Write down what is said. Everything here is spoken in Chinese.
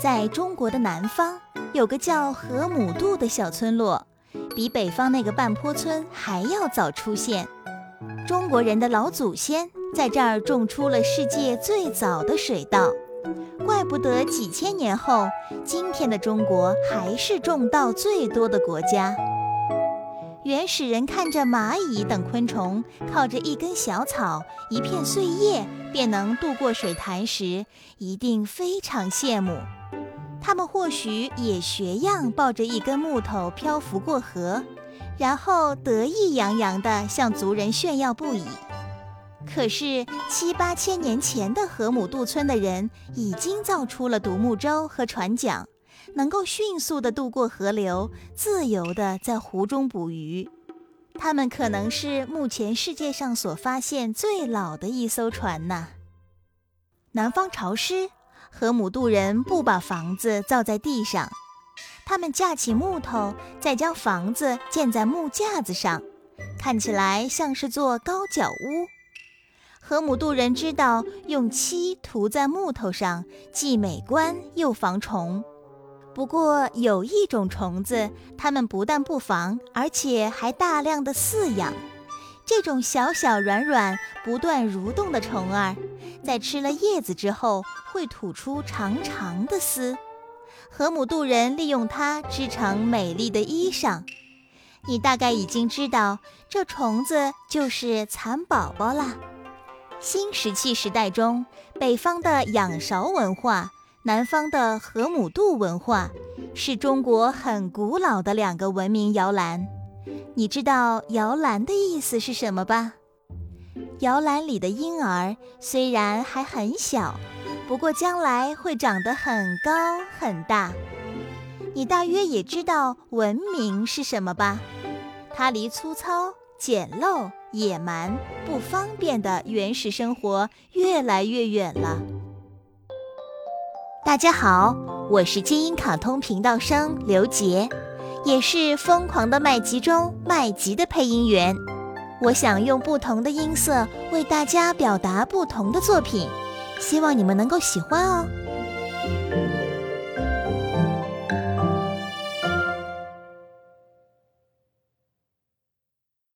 在中国的南方，有个叫河姆渡的小村落，比北方那个半坡村还要早出现。中国人的老祖先在这儿种出了世界最早的水稻，怪不得几千年后，今天的中国还是种稻最多的国家。原始人看着蚂蚁等昆虫靠着一根小草、一片碎叶便能渡过水潭时，一定非常羡慕。他们或许也学样抱着一根木头漂浮过河，然后得意洋洋地向族人炫耀不已。可是七八千年前的河姆渡村的人已经造出了独木舟和船桨。能够迅速地渡过河流，自由地在湖中捕鱼。它们可能是目前世界上所发现最老的一艘船呢。南方潮湿，河姆渡人不把房子造在地上，他们架起木头，再将房子建在木架子上，看起来像是座高脚屋。河姆渡人知道用漆涂在木头上，既美观又防虫。不过有一种虫子，它们不但不防，而且还大量的饲养。这种小小软软、不断蠕动的虫儿，在吃了叶子之后，会吐出长长的丝。河姆渡人利用它织成美丽的衣裳。你大概已经知道，这虫子就是蚕宝宝啦。新石器时代中，北方的仰韶文化。南方的河姆渡文化是中国很古老的两个文明摇篮。你知道摇篮的意思是什么吧？摇篮里的婴儿虽然还很小，不过将来会长得很高很大。你大约也知道文明是什么吧？它离粗糙、简陋、野蛮、不方便的原始生活越来越远了。大家好，我是金鹰卡通频道生刘杰，也是《疯狂的麦吉》中麦吉的配音员。我想用不同的音色为大家表达不同的作品，希望你们能够喜欢哦。